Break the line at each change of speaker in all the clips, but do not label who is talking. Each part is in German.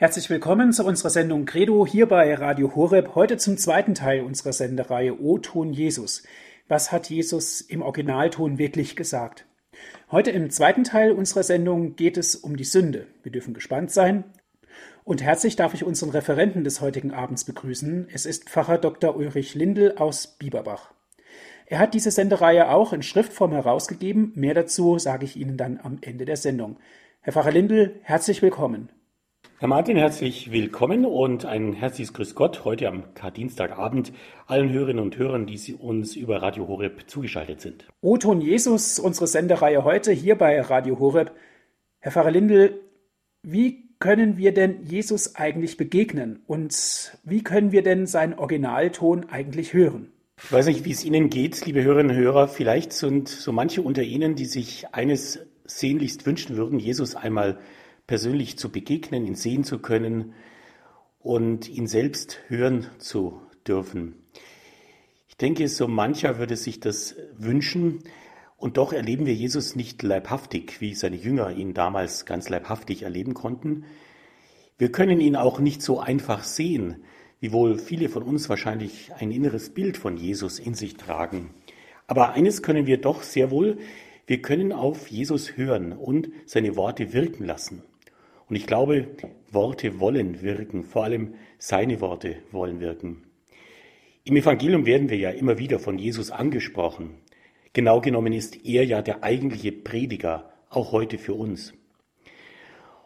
Herzlich willkommen zu unserer Sendung Credo hier bei Radio Horeb. Heute zum zweiten Teil unserer Sendereihe O-Ton Jesus. Was hat Jesus im Originalton wirklich gesagt? Heute im zweiten Teil unserer Sendung geht es um die Sünde. Wir dürfen gespannt sein. Und herzlich darf ich unseren Referenten des heutigen Abends begrüßen. Es ist Pfarrer Dr. Ulrich Lindel aus Bieberbach. Er hat diese Sendereihe auch in Schriftform herausgegeben. Mehr dazu sage ich Ihnen dann am Ende der Sendung. Herr Pfarrer Lindel, herzlich willkommen.
Herr Martin, herzlich willkommen und ein herzliches Grüß Gott heute am Kardienstagabend allen Hörerinnen und Hörern, die Sie uns über Radio Horeb zugeschaltet sind.
O-Ton Jesus, unsere Sendereihe heute hier bei Radio Horeb. Herr Pfarrer Lindel, wie können wir denn Jesus eigentlich begegnen und wie können wir denn seinen Originalton eigentlich hören?
Ich weiß nicht, wie es Ihnen geht, liebe Hörerinnen und Hörer. Vielleicht sind so manche unter Ihnen, die sich eines sehnlichst wünschen würden, Jesus einmal persönlich zu begegnen, ihn sehen zu können und ihn selbst hören zu dürfen. Ich denke, so mancher würde sich das wünschen, und doch erleben wir Jesus nicht leibhaftig, wie seine Jünger ihn damals ganz leibhaftig erleben konnten. Wir können ihn auch nicht so einfach sehen, wiewohl viele von uns wahrscheinlich ein inneres Bild von Jesus in sich tragen. Aber eines können wir doch sehr wohl, wir können auf Jesus hören und seine Worte wirken lassen. Und ich glaube, Worte wollen wirken, vor allem seine Worte wollen wirken. Im Evangelium werden wir ja immer wieder von Jesus angesprochen. Genau genommen ist er ja der eigentliche Prediger, auch heute für uns.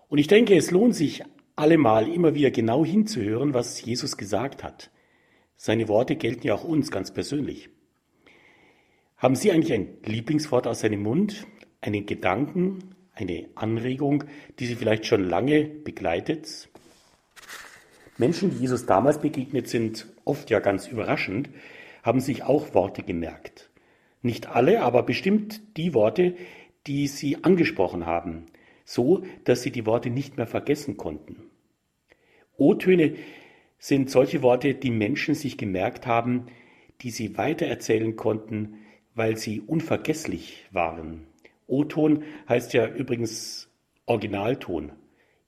Und ich denke, es lohnt sich allemal immer wieder genau hinzuhören, was Jesus gesagt hat. Seine Worte gelten ja auch uns ganz persönlich. Haben Sie eigentlich ein Lieblingswort aus seinem Mund, einen Gedanken, eine Anregung, die Sie vielleicht schon lange begleitet? Menschen, die Jesus damals begegnet sind, oft ja ganz überraschend, haben sich auch Worte gemerkt. Nicht alle, aber bestimmt die Worte, die sie angesprochen haben, so dass sie die Worte nicht mehr vergessen konnten. O-Töne sind solche Worte, die Menschen sich gemerkt haben, die sie weitererzählen konnten, weil sie unvergesslich waren. O-Ton heißt ja übrigens Originalton.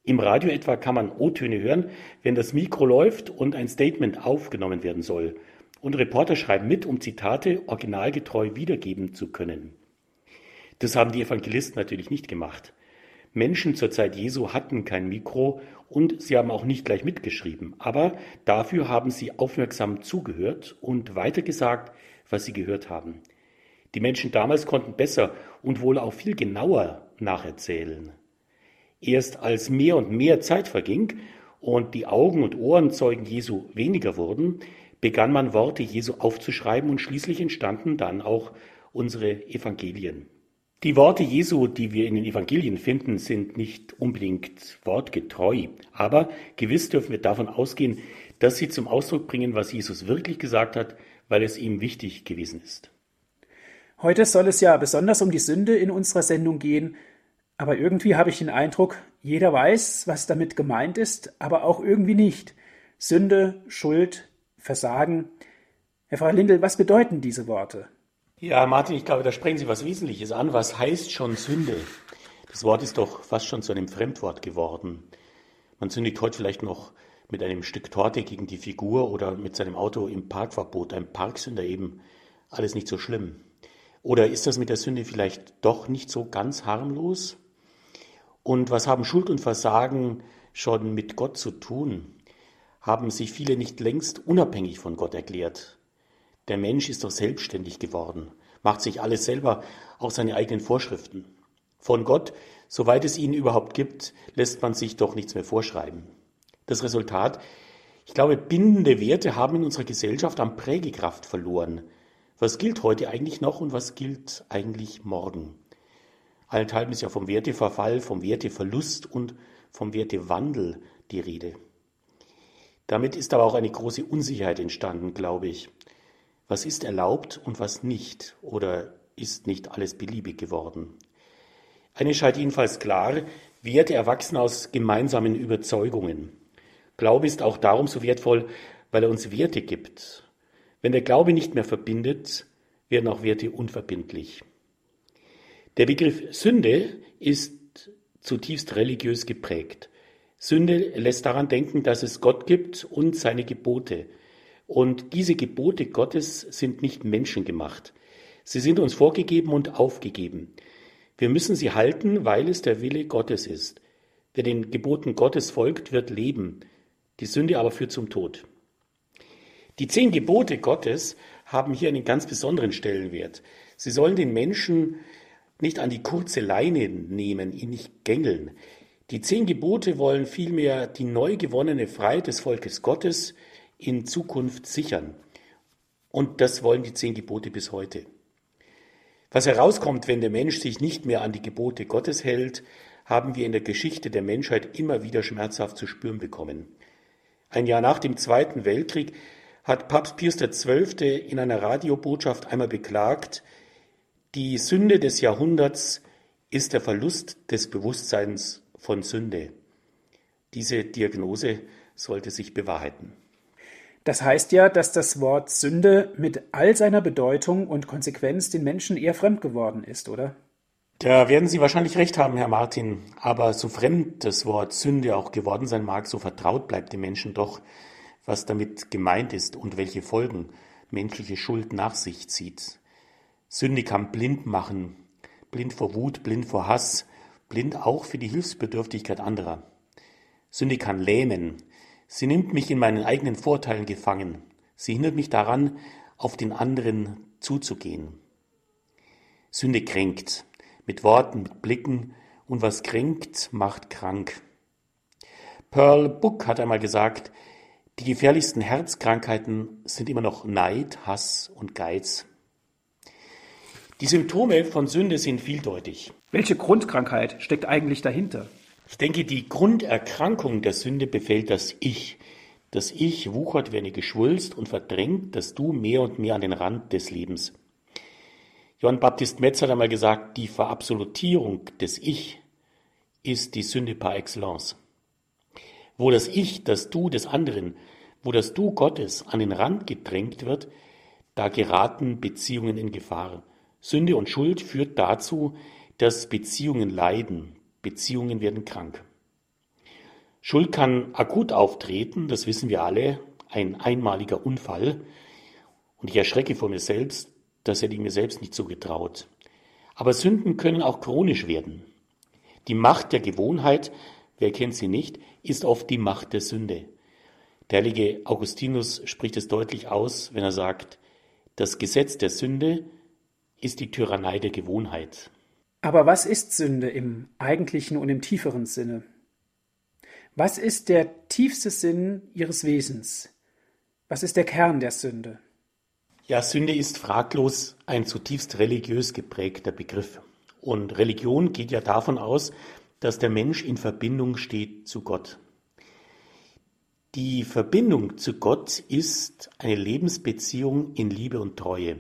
Im Radio etwa kann man O-Töne hören, wenn das Mikro läuft und ein Statement aufgenommen werden soll. Und Reporter schreiben mit, um Zitate originalgetreu wiedergeben zu können. Das haben die Evangelisten natürlich nicht gemacht. Menschen zur Zeit Jesu hatten kein Mikro und sie haben auch nicht gleich mitgeschrieben. Aber dafür haben sie aufmerksam zugehört und weitergesagt, was sie gehört haben. Die Menschen damals konnten besser und wohl auch viel genauer nacherzählen. Erst als mehr und mehr Zeit verging und die Augen und Ohrenzeugen Jesu weniger wurden, begann man Worte Jesu aufzuschreiben und schließlich entstanden dann auch unsere Evangelien. Die Worte Jesu, die wir in den Evangelien finden, sind nicht unbedingt wortgetreu, aber gewiss dürfen wir davon ausgehen, dass sie zum Ausdruck bringen, was Jesus wirklich gesagt hat, weil es ihm wichtig gewesen ist.
Heute soll es ja besonders um die Sünde in unserer Sendung gehen, aber irgendwie habe ich den Eindruck, jeder weiß, was damit gemeint ist, aber auch irgendwie nicht. Sünde, Schuld, Versagen. Herr Frau Lindel, was bedeuten diese Worte?
Ja, Martin, ich glaube, da sprechen Sie was Wesentliches an. Was heißt schon Sünde? Das Wort ist doch fast schon zu einem Fremdwort geworden. Man sündigt heute vielleicht noch mit einem Stück Torte gegen die Figur oder mit seinem Auto im Parkverbot, ein Parksünder eben. Alles nicht so schlimm. Oder ist das mit der Sünde vielleicht doch nicht so ganz harmlos? Und was haben Schuld und Versagen schon mit Gott zu tun? Haben sich viele nicht längst unabhängig von Gott erklärt? Der Mensch ist doch selbstständig geworden, macht sich alles selber, auch seine eigenen Vorschriften. Von Gott, soweit es ihn überhaupt gibt, lässt man sich doch nichts mehr vorschreiben. Das Resultat, ich glaube, bindende Werte haben in unserer Gesellschaft an Prägekraft verloren. Was gilt heute eigentlich noch und was gilt eigentlich morgen? Allenthalben ist ja vom Werteverfall, vom Werteverlust und vom Wertewandel die Rede. Damit ist aber auch eine große Unsicherheit entstanden, glaube ich. Was ist erlaubt und was nicht? Oder ist nicht alles beliebig geworden? Eine scheint jedenfalls klar, Werte erwachsen aus gemeinsamen Überzeugungen. Glaube ist auch darum so wertvoll, weil er uns Werte gibt, wenn der Glaube nicht mehr verbindet, werden auch Werte unverbindlich. Der Begriff Sünde ist zutiefst religiös geprägt. Sünde lässt daran denken, dass es Gott gibt und seine Gebote. Und diese Gebote Gottes sind nicht menschengemacht. Sie sind uns vorgegeben und aufgegeben. Wir müssen sie halten, weil es der Wille Gottes ist. Wer den Geboten Gottes folgt, wird leben. Die Sünde aber führt zum Tod. Die zehn Gebote Gottes haben hier einen ganz besonderen Stellenwert. Sie sollen den Menschen nicht an die kurze Leine nehmen, ihn nicht gängeln. Die zehn Gebote wollen vielmehr die neu gewonnene Freiheit des Volkes Gottes in Zukunft sichern. Und das wollen die zehn Gebote bis heute. Was herauskommt, wenn der Mensch sich nicht mehr an die Gebote Gottes hält, haben wir in der Geschichte der Menschheit immer wieder schmerzhaft zu spüren bekommen. Ein Jahr nach dem Zweiten Weltkrieg hat Papst Pius XII. in einer Radiobotschaft einmal beklagt, die Sünde des Jahrhunderts ist der Verlust des Bewusstseins von Sünde. Diese Diagnose sollte sich bewahrheiten.
Das heißt ja, dass das Wort Sünde mit all seiner Bedeutung und Konsequenz den Menschen eher fremd geworden ist, oder?
Da werden Sie wahrscheinlich recht haben, Herr Martin. Aber so fremd das Wort Sünde auch geworden sein mag, so vertraut bleibt dem Menschen doch, was damit gemeint ist und welche Folgen menschliche Schuld nach sich zieht. Sünde kann blind machen, blind vor Wut, blind vor Hass, blind auch für die Hilfsbedürftigkeit anderer. Sünde kann lähmen. Sie nimmt mich in meinen eigenen Vorteilen gefangen. Sie hindert mich daran, auf den anderen zuzugehen. Sünde kränkt. Mit Worten, mit Blicken. Und was kränkt, macht krank. Pearl Book hat einmal gesagt, die gefährlichsten Herzkrankheiten sind immer noch Neid, Hass und Geiz. Die Symptome von Sünde sind vieldeutig.
Welche Grundkrankheit steckt eigentlich dahinter?
Ich denke, die Grunderkrankung der Sünde befällt das Ich. Das Ich wuchert wie eine Geschwulst und verdrängt das Du mehr und mehr an den Rand des Lebens. Johann Baptist Metz hat einmal gesagt, die Verabsolutierung des Ich ist die Sünde par excellence. Wo das Ich, das Du des anderen, wo das Du Gottes an den Rand gedrängt wird, da geraten Beziehungen in Gefahr. Sünde und Schuld führt dazu, dass Beziehungen leiden, Beziehungen werden krank. Schuld kann akut auftreten, das wissen wir alle, ein einmaliger Unfall. Und ich erschrecke vor mir selbst, das hätte ich mir selbst nicht zugetraut. Aber Sünden können auch chronisch werden. Die Macht der Gewohnheit, wer kennt sie nicht, ist oft die Macht der Sünde. Der heilige Augustinus spricht es deutlich aus, wenn er sagt, das Gesetz der Sünde ist die Tyrannei der Gewohnheit.
Aber was ist Sünde im eigentlichen und im tieferen Sinne? Was ist der tiefste Sinn ihres Wesens? Was ist der Kern der Sünde?
Ja, Sünde ist fraglos ein zutiefst religiös geprägter Begriff. Und Religion geht ja davon aus, dass der Mensch in Verbindung steht zu Gott. Die Verbindung zu Gott ist eine Lebensbeziehung in Liebe und Treue.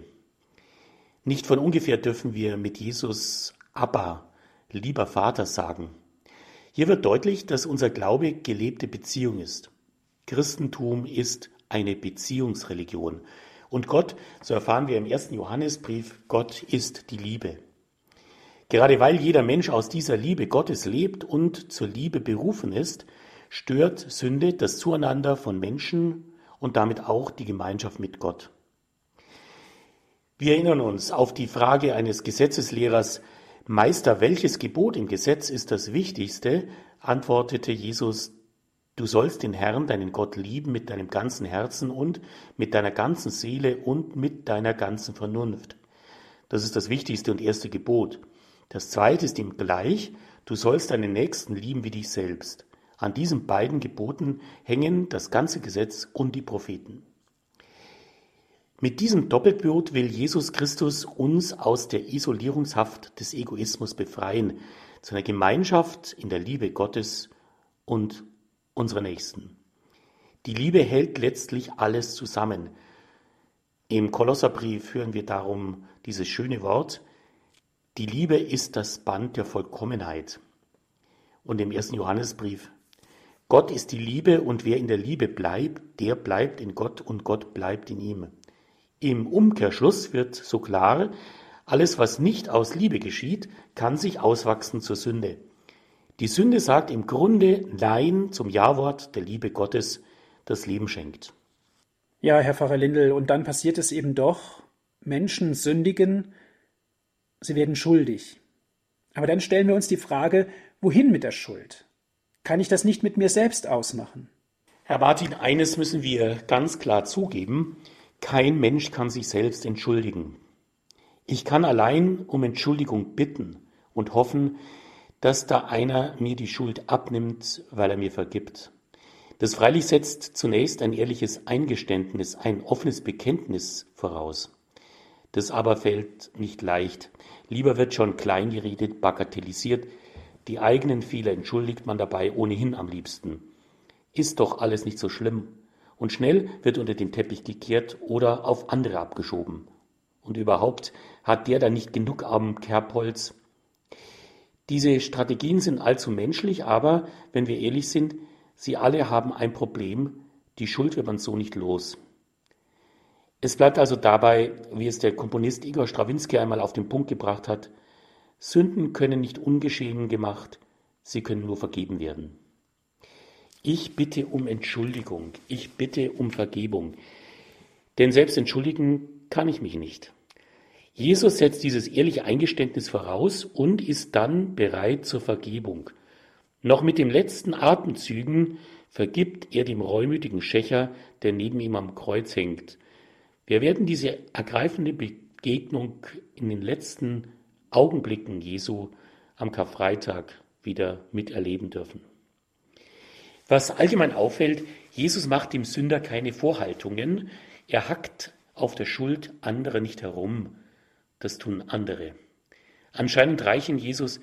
Nicht von ungefähr dürfen wir mit Jesus Abba, lieber Vater sagen. Hier wird deutlich, dass unser Glaube gelebte Beziehung ist. Christentum ist eine Beziehungsreligion. Und Gott, so erfahren wir im ersten Johannesbrief, Gott ist die Liebe. Gerade weil jeder Mensch aus dieser Liebe Gottes lebt und zur Liebe berufen ist, stört Sünde das Zueinander von Menschen und damit auch die Gemeinschaft mit Gott. Wir erinnern uns auf die Frage eines Gesetzeslehrers, Meister, welches Gebot im Gesetz ist das wichtigste? antwortete Jesus, du sollst den Herrn, deinen Gott lieben mit deinem ganzen Herzen und mit deiner ganzen Seele und mit deiner ganzen Vernunft. Das ist das wichtigste und erste Gebot. Das zweite ist ihm gleich, du sollst deinen Nächsten lieben wie dich selbst. An diesen beiden Geboten hängen das ganze Gesetz und die Propheten. Mit diesem Doppelblut will Jesus Christus uns aus der Isolierungshaft des Egoismus befreien, zu einer Gemeinschaft in der Liebe Gottes und unserer Nächsten. Die Liebe hält letztlich alles zusammen. Im Kolosserbrief hören wir darum dieses schöne Wort, die Liebe ist das Band der Vollkommenheit. Und im ersten Johannesbrief, Gott ist die Liebe und wer in der Liebe bleibt, der bleibt in Gott und Gott bleibt in ihm. Im Umkehrschluss wird so klar, alles, was nicht aus Liebe geschieht, kann sich auswachsen zur Sünde. Die Sünde sagt im Grunde Nein zum Ja-Wort der Liebe Gottes, das Leben schenkt.
Ja, Herr Pfarrer Lindel, und dann passiert es eben doch, Menschen sündigen, sie werden schuldig. Aber dann stellen wir uns die Frage, wohin mit der Schuld? Kann ich das nicht mit mir selbst ausmachen?
Herr Martin, eines müssen wir ganz klar zugeben, kein Mensch kann sich selbst entschuldigen. Ich kann allein um Entschuldigung bitten und hoffen, dass da einer mir die Schuld abnimmt, weil er mir vergibt. Das freilich setzt zunächst ein ehrliches Eingeständnis, ein offenes Bekenntnis voraus. Das aber fällt nicht leicht. Lieber wird schon klein geredet, bagatellisiert. Die eigenen Fehler entschuldigt man dabei ohnehin am liebsten. Ist doch alles nicht so schlimm. Und schnell wird unter den Teppich gekehrt oder auf andere abgeschoben. Und überhaupt hat der da nicht genug am Kerbholz, diese Strategien sind allzu menschlich, aber wenn wir ehrlich sind, sie alle haben ein Problem, die Schuld wird man so nicht los. Es bleibt also dabei, wie es der Komponist Igor Strawinski einmal auf den Punkt gebracht hat, Sünden können nicht ungeschehen gemacht, sie können nur vergeben werden. Ich bitte um Entschuldigung, ich bitte um Vergebung, denn selbst entschuldigen kann ich mich nicht. Jesus setzt dieses ehrliche Eingeständnis voraus und ist dann bereit zur Vergebung. Noch mit den letzten Atemzügen vergibt er dem reumütigen Schächer, der neben ihm am Kreuz hängt. Wir werden diese ergreifende Begegnung in den letzten Augenblicken Jesu am Karfreitag wieder miterleben dürfen. Was allgemein auffällt, Jesus macht dem Sünder keine Vorhaltungen, er hackt auf der Schuld anderer nicht herum das tun andere. Anscheinend reichen Jesus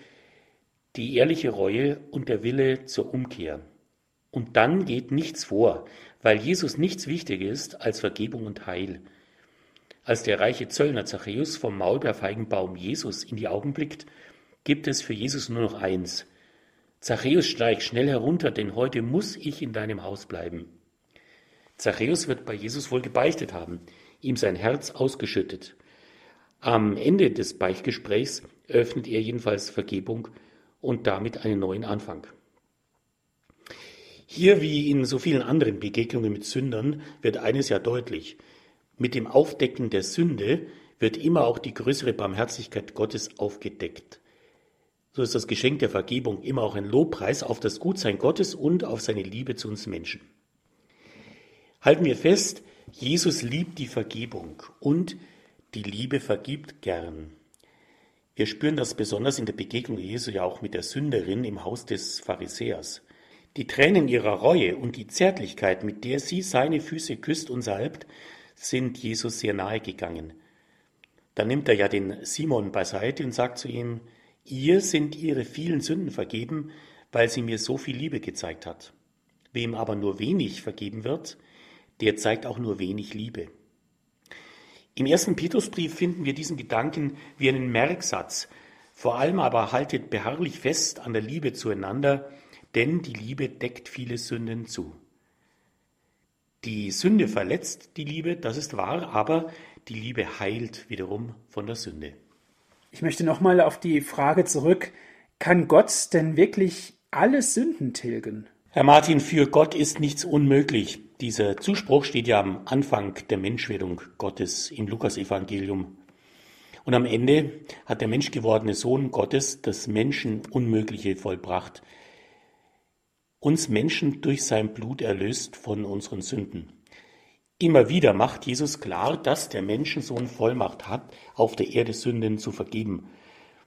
die ehrliche Reue und der Wille zur Umkehr. Und dann geht nichts vor, weil Jesus nichts wichtiger ist als Vergebung und Heil. Als der reiche Zöllner Zachäus vom Maulbeerfeigenbaum Jesus in die Augen blickt, gibt es für Jesus nur noch eins. Zachäus, steig schnell herunter, denn heute muss ich in deinem Haus bleiben. Zachäus wird bei Jesus wohl gebeichtet haben, ihm sein Herz ausgeschüttet. Am Ende des Beichtgesprächs eröffnet er jedenfalls Vergebung und damit einen neuen Anfang. Hier wie in so vielen anderen Begegnungen mit Sündern wird eines ja deutlich. Mit dem Aufdecken der Sünde wird immer auch die größere Barmherzigkeit Gottes aufgedeckt. So ist das Geschenk der Vergebung immer auch ein Lobpreis auf das Gutsein Gottes und auf seine Liebe zu uns Menschen. Halten wir fest, Jesus liebt die Vergebung und die Liebe vergibt gern. Wir spüren das besonders in der Begegnung Jesu ja auch mit der Sünderin im Haus des Pharisäers. Die Tränen ihrer Reue und die Zärtlichkeit, mit der sie seine Füße küsst und salbt, sind Jesus sehr nahe gegangen. Da nimmt er ja den Simon beiseite und sagt zu ihm, ihr sind ihre vielen Sünden vergeben, weil sie mir so viel Liebe gezeigt hat. Wem aber nur wenig vergeben wird, der zeigt auch nur wenig Liebe. Im ersten Petrusbrief finden wir diesen Gedanken wie einen Merksatz. Vor allem aber haltet beharrlich fest an der Liebe zueinander, denn die Liebe deckt viele Sünden zu. Die Sünde verletzt die Liebe, das ist wahr, aber die Liebe heilt wiederum von der Sünde.
Ich möchte nochmal auf die Frage zurück, kann Gott denn wirklich alle Sünden tilgen?
Herr Martin, für Gott ist nichts unmöglich. Dieser Zuspruch steht ja am Anfang der Menschwerdung Gottes im Lukasevangelium. Und am Ende hat der menschgewordene Sohn Gottes das Menschen Unmögliche vollbracht. Uns Menschen durch sein Blut erlöst von unseren Sünden. Immer wieder macht Jesus klar, dass der Menschensohn Vollmacht hat, auf der Erde Sünden zu vergeben.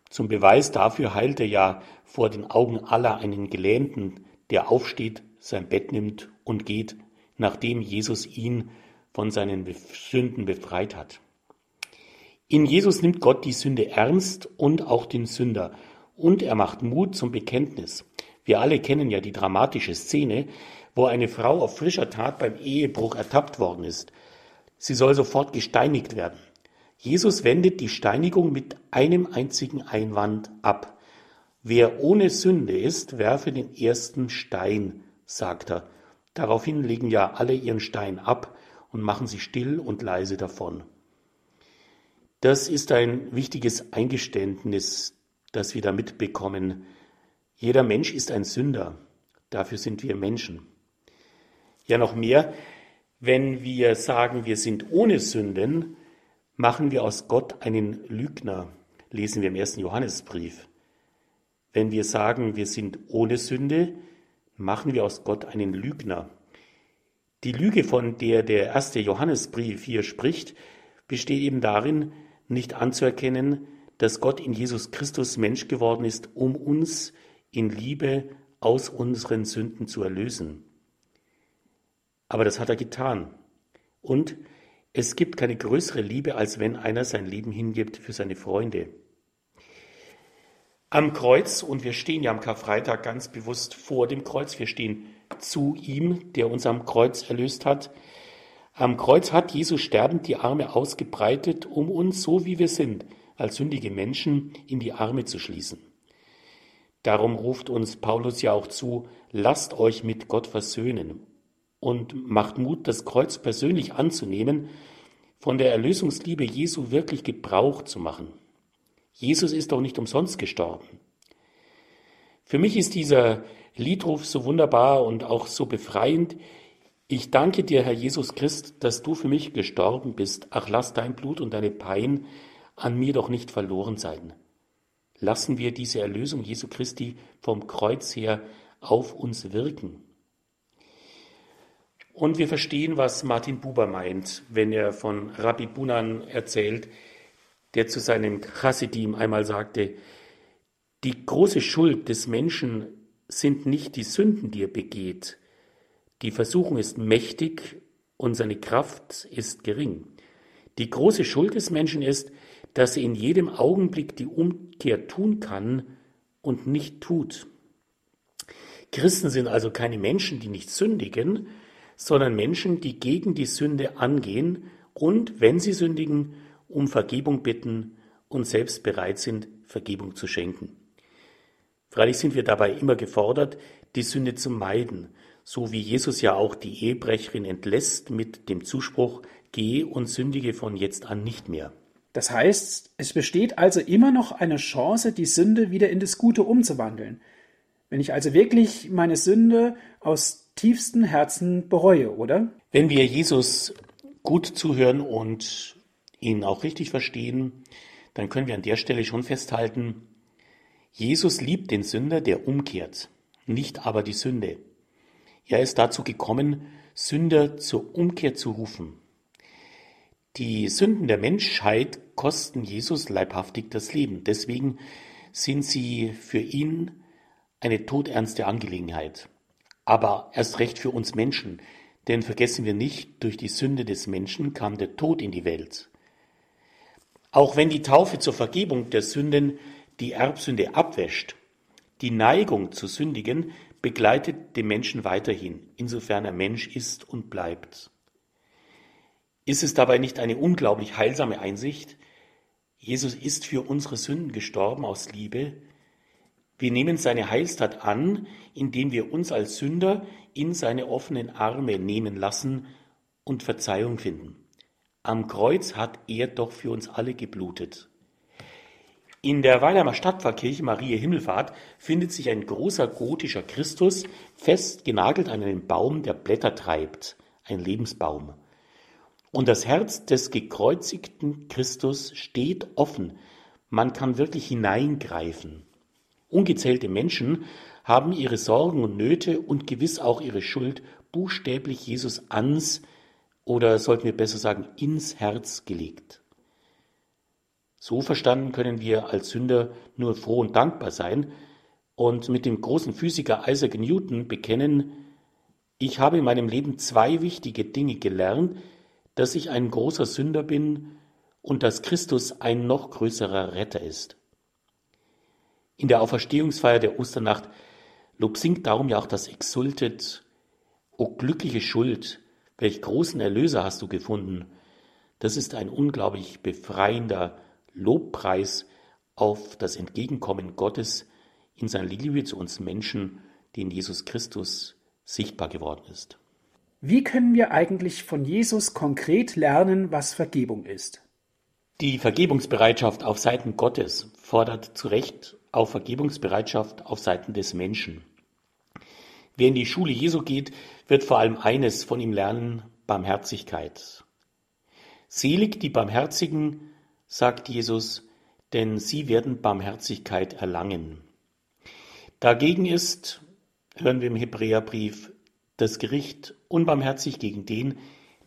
Zum Beweis dafür heilt er ja vor den Augen aller einen Gelähmten, der aufsteht, sein Bett nimmt und geht, nachdem Jesus ihn von seinen Sünden befreit hat. In Jesus nimmt Gott die Sünde ernst und auch den Sünder und er macht Mut zum Bekenntnis. Wir alle kennen ja die dramatische Szene, wo eine Frau auf frischer Tat beim Ehebruch ertappt worden ist. Sie soll sofort gesteinigt werden. Jesus wendet die Steinigung mit einem einzigen Einwand ab. Wer ohne Sünde ist, werfe den ersten Stein, sagt er. Daraufhin legen ja alle ihren Stein ab und machen sich still und leise davon. Das ist ein wichtiges Eingeständnis, das wir da mitbekommen. Jeder Mensch ist ein Sünder. Dafür sind wir Menschen. Ja, noch mehr, wenn wir sagen, wir sind ohne Sünden, machen wir aus Gott einen Lügner, lesen wir im ersten Johannesbrief. Wenn wir sagen, wir sind ohne Sünde, machen wir aus Gott einen Lügner. Die Lüge, von der der erste Johannesbrief hier spricht, besteht eben darin, nicht anzuerkennen, dass Gott in Jesus Christus Mensch geworden ist, um uns in Liebe aus unseren Sünden zu erlösen. Aber das hat er getan. Und es gibt keine größere Liebe, als wenn einer sein Leben hingibt für seine Freunde. Am Kreuz, und wir stehen ja am Karfreitag ganz bewusst vor dem Kreuz, wir stehen zu ihm, der uns am Kreuz erlöst hat. Am Kreuz hat Jesus sterbend die Arme ausgebreitet, um uns, so wie wir sind, als sündige Menschen in die Arme zu schließen. Darum ruft uns Paulus ja auch zu, lasst euch mit Gott versöhnen und macht Mut, das Kreuz persönlich anzunehmen, von der Erlösungsliebe Jesu wirklich Gebrauch zu machen. Jesus ist doch nicht umsonst gestorben. Für mich ist dieser Liedruf so wunderbar und auch so befreiend. Ich danke dir, Herr Jesus Christ, dass du für mich gestorben bist. Ach, lass dein Blut und deine Pein an mir doch nicht verloren sein. Lassen wir diese Erlösung Jesu Christi vom Kreuz her auf uns wirken. Und wir verstehen, was Martin Buber meint, wenn er von Rabbi Bunan erzählt, der zu seinem Chassidim einmal sagte, die große Schuld des Menschen sind nicht die Sünden, die er begeht. Die Versuchung ist mächtig und seine Kraft ist gering. Die große Schuld des Menschen ist, dass er in jedem Augenblick die Umkehr tun kann und nicht tut. Christen sind also keine Menschen, die nicht sündigen, sondern Menschen, die gegen die Sünde angehen und, wenn sie sündigen, um Vergebung bitten und selbst bereit sind, Vergebung zu schenken. Freilich sind wir dabei immer gefordert, die Sünde zu meiden, so wie Jesus ja auch die Ehebrecherin entlässt mit dem Zuspruch, geh und sündige von jetzt an nicht mehr.
Das heißt, es besteht also immer noch eine Chance, die Sünde wieder in das Gute umzuwandeln. Wenn ich also wirklich meine Sünde aus tiefstem Herzen bereue, oder?
Wenn wir Jesus gut zuhören und ihn auch richtig verstehen, dann können wir an der Stelle schon festhalten, Jesus liebt den Sünder, der umkehrt, nicht aber die Sünde. Er ist dazu gekommen, Sünder zur Umkehr zu rufen. Die Sünden der Menschheit kosten Jesus leibhaftig das Leben. Deswegen sind sie für ihn eine todernste Angelegenheit. Aber erst recht für uns Menschen, denn vergessen wir nicht, durch die Sünde des Menschen kam der Tod in die Welt. Auch wenn die Taufe zur Vergebung der Sünden die Erbsünde abwäscht, die Neigung zu sündigen begleitet den Menschen weiterhin, insofern er Mensch ist und bleibt. Ist es dabei nicht eine unglaublich heilsame Einsicht? Jesus ist für unsere Sünden gestorben aus Liebe. Wir nehmen seine Heilstat an, indem wir uns als Sünder in seine offenen Arme nehmen lassen und Verzeihung finden. Am Kreuz hat er doch für uns alle geblutet. In der Weilheimer Stadtpfarrkirche Maria Himmelfahrt findet sich ein großer gotischer Christus, fest genagelt an einen Baum, der Blätter treibt, ein Lebensbaum. Und das Herz des gekreuzigten Christus steht offen. Man kann wirklich hineingreifen. Ungezählte Menschen haben ihre Sorgen und Nöte und gewiss auch ihre Schuld buchstäblich Jesus ans, oder sollten wir besser sagen, ins Herz gelegt. So verstanden können wir als Sünder nur froh und dankbar sein und mit dem großen Physiker Isaac Newton bekennen, ich habe in meinem Leben zwei wichtige Dinge gelernt, dass ich ein großer Sünder bin und dass Christus ein noch größerer Retter ist. In der Auferstehungsfeier der Osternacht Lob singt darum ja auch das Exultet, O glückliche Schuld, welch großen Erlöser hast du gefunden. Das ist ein unglaublich befreiender Lobpreis auf das Entgegenkommen Gottes in seiner Liebe zu uns Menschen, die in Jesus Christus sichtbar geworden ist.
Wie können wir eigentlich von Jesus konkret lernen, was Vergebung ist?
Die Vergebungsbereitschaft auf Seiten Gottes fordert zu Recht auf Vergebungsbereitschaft auf Seiten des Menschen. Wer in die Schule Jesu geht, wird vor allem eines von ihm lernen, Barmherzigkeit. Selig die Barmherzigen, sagt Jesus, denn sie werden Barmherzigkeit erlangen. Dagegen ist, hören wir im Hebräerbrief, das Gericht unbarmherzig gegen den,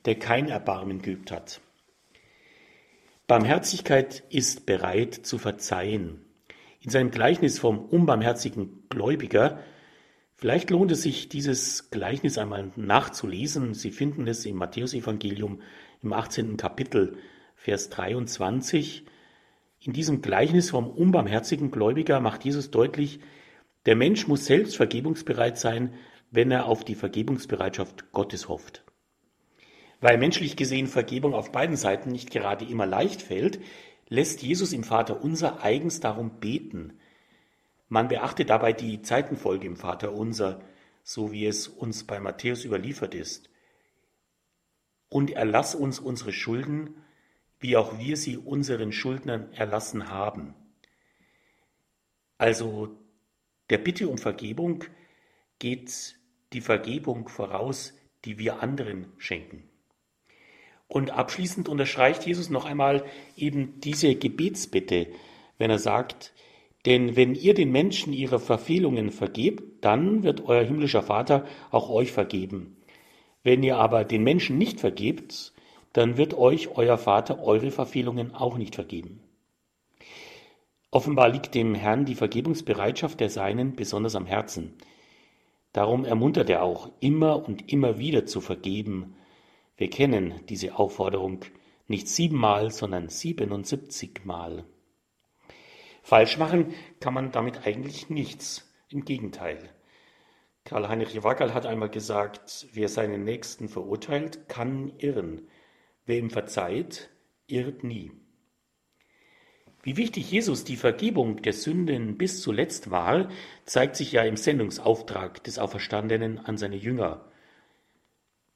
der kein Erbarmen geübt hat. Barmherzigkeit ist bereit zu verzeihen. In seinem Gleichnis vom unbarmherzigen Gläubiger, vielleicht lohnt es sich, dieses Gleichnis einmal nachzulesen. Sie finden es im Matthäusevangelium im 18. Kapitel, Vers 23. In diesem Gleichnis vom unbarmherzigen Gläubiger macht Jesus deutlich, der Mensch muss selbst vergebungsbereit sein, wenn er auf die Vergebungsbereitschaft Gottes hofft. Weil menschlich gesehen Vergebung auf beiden Seiten nicht gerade immer leicht fällt, lässt Jesus im Vater unser eigens darum beten. Man beachte dabei die Zeitenfolge im Vater unser, so wie es uns bei Matthäus überliefert ist. Und erlass uns unsere Schulden, wie auch wir sie unseren Schuldnern erlassen haben. Also der Bitte um Vergebung geht die Vergebung voraus, die wir anderen schenken. Und abschließend unterstreicht Jesus noch einmal eben diese Gebetsbitte, wenn er sagt, denn wenn ihr den Menschen ihre Verfehlungen vergebt, dann wird euer himmlischer Vater auch euch vergeben. Wenn ihr aber den Menschen nicht vergebt, dann wird euch euer Vater eure Verfehlungen auch nicht vergeben. Offenbar liegt dem Herrn die Vergebungsbereitschaft der Seinen besonders am Herzen. Darum ermuntert er auch, immer und immer wieder zu vergeben, wir kennen diese Aufforderung nicht siebenmal, sondern siebenundsiebzigmal. Falsch machen kann man damit eigentlich nichts. Im Gegenteil. Karl-Heinrich Wackerl hat einmal gesagt, wer seinen Nächsten verurteilt, kann irren. Wer ihm verzeiht, irrt nie. Wie wichtig Jesus die Vergebung der Sünden bis zuletzt war, zeigt sich ja im Sendungsauftrag des Auferstandenen an seine Jünger.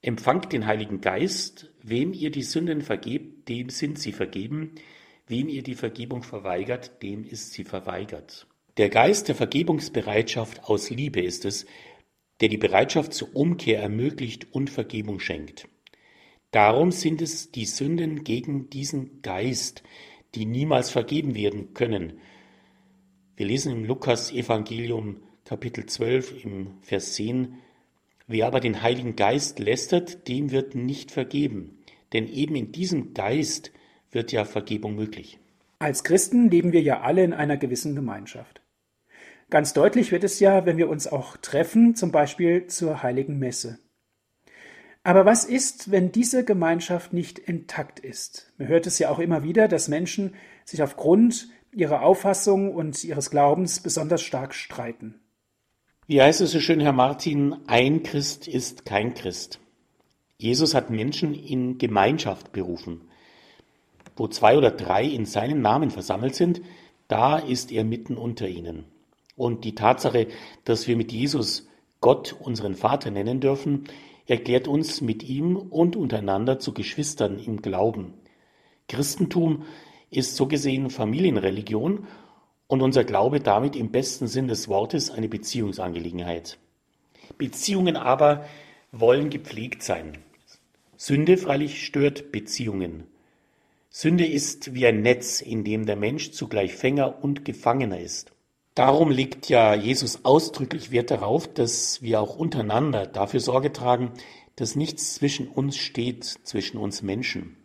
Empfangt den Heiligen Geist, wem ihr die Sünden vergebt, dem sind sie vergeben, wem ihr die Vergebung verweigert, dem ist sie verweigert. Der Geist der Vergebungsbereitschaft aus Liebe ist es, der die Bereitschaft zur Umkehr ermöglicht und Vergebung schenkt. Darum sind es die Sünden gegen diesen Geist, die niemals vergeben werden können. Wir lesen im Lukas Evangelium Kapitel 12 im Vers 10, Wer aber den Heiligen Geist lästert, dem wird nicht vergeben, denn eben in diesem Geist wird ja Vergebung möglich.
Als Christen leben wir ja alle in einer gewissen Gemeinschaft. Ganz deutlich wird es ja, wenn wir uns auch treffen, zum Beispiel zur heiligen Messe. Aber was ist, wenn diese Gemeinschaft nicht intakt ist? Man hört es ja auch immer wieder, dass Menschen sich aufgrund ihrer Auffassung und ihres Glaubens besonders stark streiten.
Wie heißt es so schön, Herr Martin, ein Christ ist kein Christ. Jesus hat Menschen in Gemeinschaft berufen. Wo zwei oder drei in seinem Namen versammelt sind, da ist er mitten unter ihnen. Und die Tatsache, dass wir mit Jesus Gott unseren Vater nennen dürfen, erklärt uns mit ihm und untereinander zu Geschwistern im Glauben. Christentum ist so gesehen Familienreligion und unser Glaube damit im besten Sinn des Wortes eine Beziehungsangelegenheit. Beziehungen aber wollen gepflegt sein. Sünde freilich stört Beziehungen. Sünde ist wie ein Netz, in dem der Mensch zugleich Fänger und Gefangener ist. Darum legt ja Jesus ausdrücklich Wert darauf, dass wir auch untereinander dafür Sorge tragen, dass nichts zwischen uns steht, zwischen uns Menschen,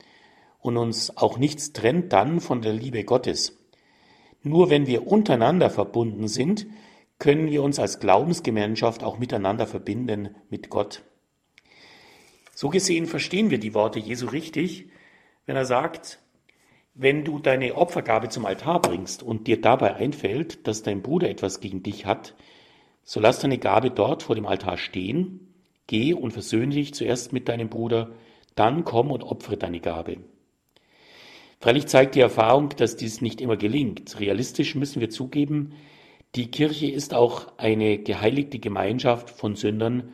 und uns auch nichts trennt dann von der Liebe Gottes. Nur wenn wir untereinander verbunden sind, können wir uns als Glaubensgemeinschaft auch miteinander verbinden mit Gott. So gesehen verstehen wir die Worte Jesu richtig, wenn er sagt, wenn du deine Opfergabe zum Altar bringst und dir dabei einfällt, dass dein Bruder etwas gegen dich hat, so lass deine Gabe dort vor dem Altar stehen, geh und versöhne dich zuerst mit deinem Bruder, dann komm und opfere deine Gabe. Freilich zeigt die Erfahrung, dass dies nicht immer gelingt. Realistisch müssen wir zugeben, die Kirche ist auch eine geheiligte Gemeinschaft von Sündern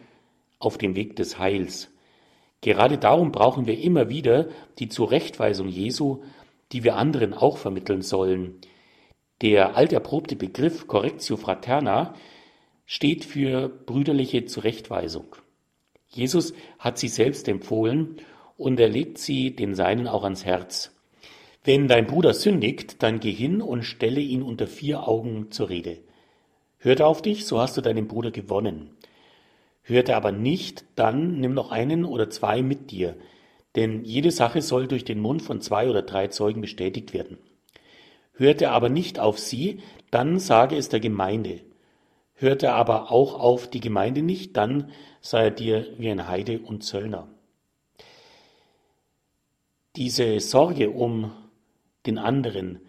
auf dem Weg des Heils. Gerade darum brauchen wir immer wieder die Zurechtweisung Jesu, die wir anderen auch vermitteln sollen. Der alterprobte Begriff Correctio Fraterna steht für brüderliche Zurechtweisung. Jesus hat sie selbst empfohlen und er legt sie den Seinen auch ans Herz. Wenn dein Bruder sündigt, dann geh hin und stelle ihn unter vier Augen zur Rede. Hört er auf dich, so hast du deinen Bruder gewonnen. Hört er aber nicht, dann nimm noch einen oder zwei mit dir, denn jede Sache soll durch den Mund von zwei oder drei Zeugen bestätigt werden. Hört er aber nicht auf sie, dann sage es der Gemeinde. Hört er aber auch auf die Gemeinde nicht, dann sei er dir wie ein Heide und Zöllner. Diese Sorge um den anderen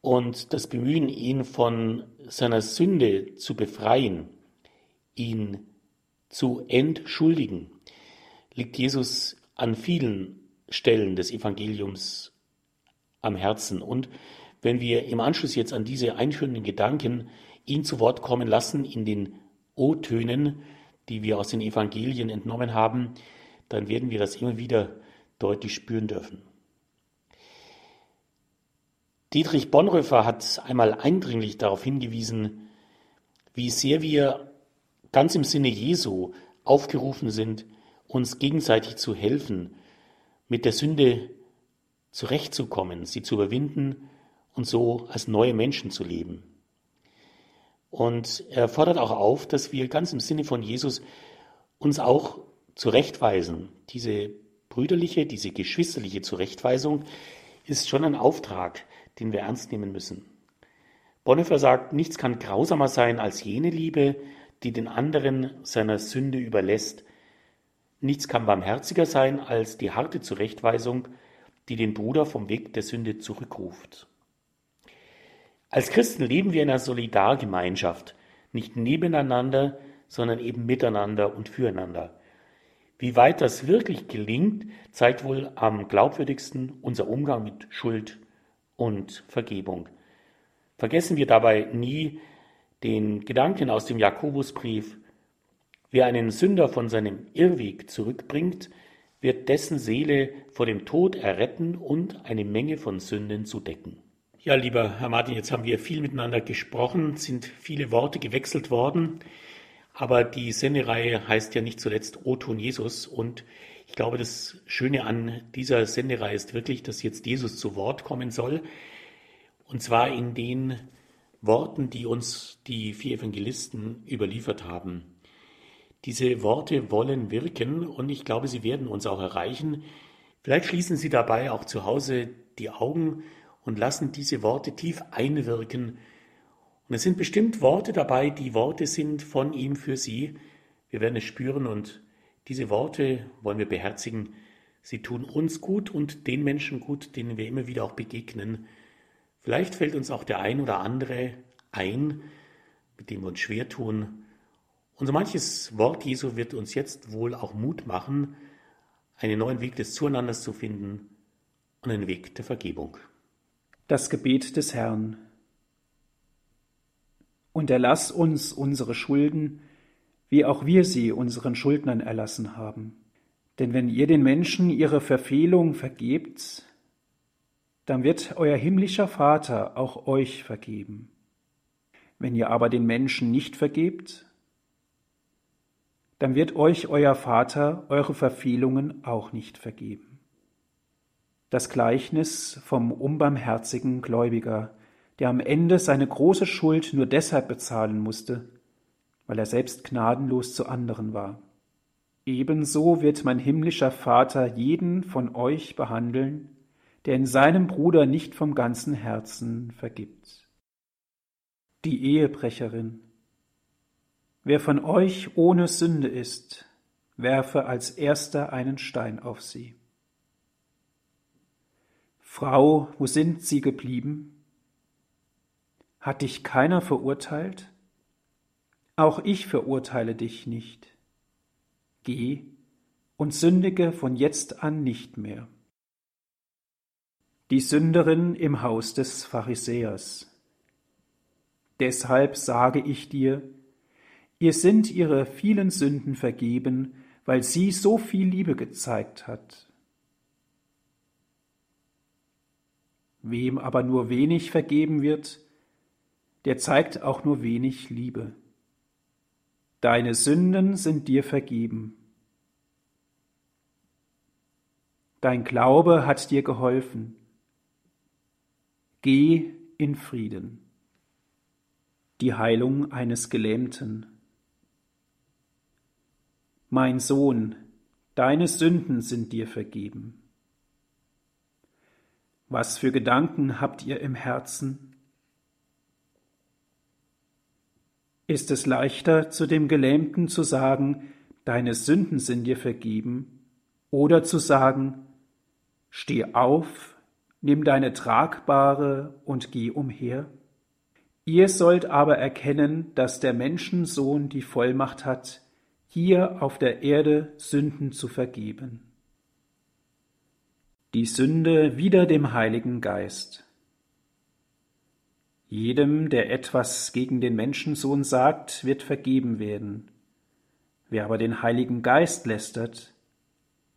und das Bemühen, ihn von seiner Sünde zu befreien, ihn zu entschuldigen, liegt Jesus an vielen Stellen des Evangeliums am Herzen. Und wenn wir im Anschluss jetzt an diese einführenden Gedanken ihn zu Wort kommen lassen in den O-Tönen, die wir aus den Evangelien entnommen haben, dann werden wir das immer wieder deutlich spüren dürfen. Dietrich Bonhoeffer hat einmal eindringlich darauf hingewiesen, wie sehr wir ganz im Sinne Jesu aufgerufen sind, uns gegenseitig zu helfen, mit der Sünde zurechtzukommen, sie zu überwinden und so als neue Menschen zu leben. Und er fordert auch auf, dass wir ganz im Sinne von Jesus uns auch zurechtweisen. Diese brüderliche, diese geschwisterliche Zurechtweisung ist schon ein Auftrag, den wir ernst nehmen müssen. Bonhoeffer sagt, nichts kann grausamer sein als jene Liebe, die den anderen seiner Sünde überlässt. Nichts kann barmherziger sein als die harte Zurechtweisung, die den Bruder vom Weg der Sünde zurückruft. Als Christen leben wir in einer Solidargemeinschaft, nicht nebeneinander, sondern eben miteinander und füreinander. Wie weit das wirklich gelingt, zeigt wohl am glaubwürdigsten unser Umgang mit Schuld und Vergebung. Vergessen wir dabei nie den Gedanken aus dem Jakobusbrief, wer einen Sünder von seinem Irrweg zurückbringt, wird dessen Seele vor dem Tod erretten und eine Menge von Sünden zu decken. Ja, lieber Herr Martin, jetzt haben wir viel miteinander gesprochen, sind viele Worte gewechselt worden, aber die Sendereihe heißt ja nicht zuletzt O-Ton Jesus und ich glaube, das Schöne an dieser Sendereihe ist wirklich, dass jetzt Jesus zu Wort kommen soll. Und zwar in den Worten, die uns die vier Evangelisten überliefert haben. Diese Worte wollen wirken und ich glaube, sie werden uns auch erreichen. Vielleicht schließen Sie dabei auch zu Hause die Augen und lassen diese Worte tief einwirken. Und es sind bestimmt Worte dabei, die Worte sind von ihm für Sie. Wir werden es spüren und diese Worte wollen wir beherzigen. Sie tun uns gut und den Menschen gut, denen wir immer wieder auch begegnen. Vielleicht fällt uns auch der ein oder andere ein, mit dem wir uns schwer tun. Und so manches Wort Jesu wird uns jetzt wohl auch Mut machen, einen neuen Weg des Zueinanders zu finden und einen Weg der Vergebung.
Das Gebet des Herrn. Und erlass uns unsere Schulden, wie auch wir sie unseren Schuldnern erlassen haben. Denn wenn ihr den Menschen ihre Verfehlung vergebt, dann wird euer himmlischer Vater auch euch vergeben. Wenn ihr aber den Menschen nicht vergebt, dann wird euch euer Vater eure Verfehlungen auch nicht vergeben. Das Gleichnis vom unbarmherzigen Gläubiger, der am Ende seine große Schuld nur deshalb bezahlen musste, weil er selbst gnadenlos zu anderen war. Ebenso wird mein himmlischer Vater jeden von euch behandeln, der in seinem Bruder nicht vom ganzen Herzen vergibt. Die Ehebrecherin. Wer von euch ohne Sünde ist, werfe als erster einen Stein auf sie. Frau, wo sind sie geblieben? Hat dich keiner verurteilt? Auch ich verurteile dich nicht. Geh und sündige von jetzt an nicht mehr. Die Sünderin im Haus des Pharisäers. Deshalb sage ich dir, ihr sind ihre vielen Sünden vergeben, weil sie so viel Liebe gezeigt hat. Wem aber nur wenig vergeben wird, der zeigt auch nur wenig Liebe. Deine Sünden sind dir vergeben. Dein Glaube hat dir geholfen. Geh in Frieden. Die Heilung eines Gelähmten. Mein Sohn, deine Sünden sind dir vergeben. Was für Gedanken habt ihr im Herzen? Ist es leichter, zu dem Gelähmten zu sagen, deine Sünden sind dir vergeben, oder zu sagen, steh auf, nimm deine Tragbare und geh umher? Ihr sollt aber erkennen, dass der Menschensohn die Vollmacht hat, hier auf der Erde Sünden zu vergeben. Die Sünde wider dem Heiligen Geist. Jedem, der etwas gegen den Menschensohn sagt, wird vergeben werden. Wer aber den Heiligen Geist lästert,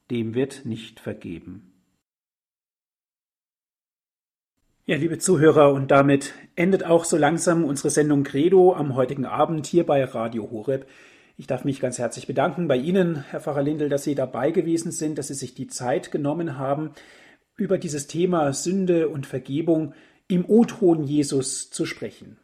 dem wird nicht vergeben. Ja, liebe Zuhörer, und damit endet auch so langsam unsere Sendung Credo am heutigen Abend hier bei Radio Horeb. Ich darf mich ganz herzlich bedanken bei Ihnen, Herr Pfarrer Lindel, dass Sie dabei gewesen sind, dass Sie sich die Zeit genommen haben, über dieses Thema Sünde und Vergebung im O-Ton Jesus zu sprechen.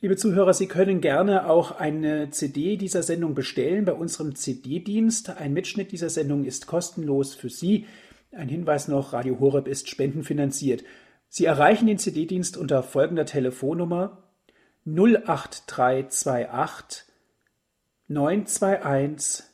Liebe Zuhörer, Sie können gerne auch eine CD dieser Sendung bestellen bei unserem CD-Dienst. Ein Mitschnitt dieser Sendung ist kostenlos für Sie. Ein Hinweis noch, Radio Horeb ist spendenfinanziert. Sie erreichen den CD-Dienst unter folgender Telefonnummer 08328 921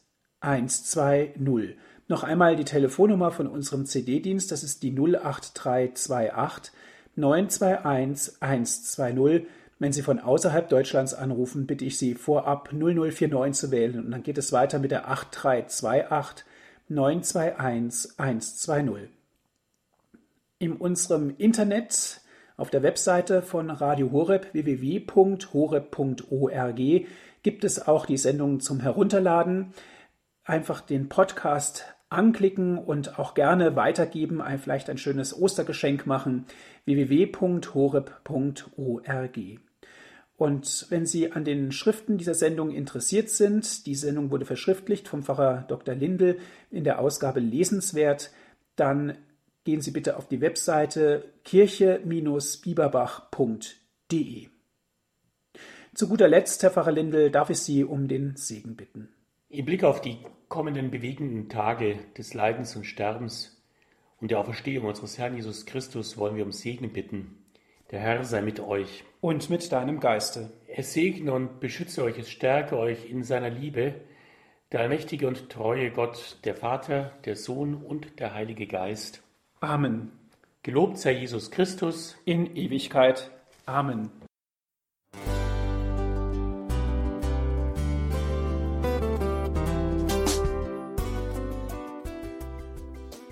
120. Noch einmal die Telefonnummer von unserem CD-Dienst, das ist die 08328 921 120. Wenn Sie von außerhalb Deutschlands anrufen, bitte ich Sie vorab 0049 zu wählen und dann geht es weiter mit der 8328 921 120. In unserem Internet auf der Webseite von Radio Horeb www.horeb.org gibt es auch die Sendungen zum Herunterladen. Einfach den Podcast anklicken und auch gerne weitergeben, vielleicht ein schönes Ostergeschenk machen. www.horeb.org. Und wenn Sie an den Schriften dieser Sendung interessiert sind, die Sendung wurde verschriftlicht vom Pfarrer Dr. Lindel in der Ausgabe Lesenswert, dann gehen Sie bitte auf die Webseite kirche-bieberbach.de. Zu guter Letzt, Herr Pfarrer Lindel, darf ich Sie um den Segen bitten.
Im Blick auf die kommenden bewegenden Tage des Leidens und Sterbens und der Auferstehung unseres Herrn Jesus Christus wollen wir um Segen bitten. Der Herr sei mit euch.
Und mit deinem Geiste.
Er segne und beschütze euch, es stärke euch in seiner Liebe, der allmächtige und treue Gott, der Vater, der Sohn und der Heilige Geist.
Amen.
Gelobt sei Jesus Christus
in Ewigkeit. Amen.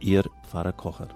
Ihr Pfarrer Kocher.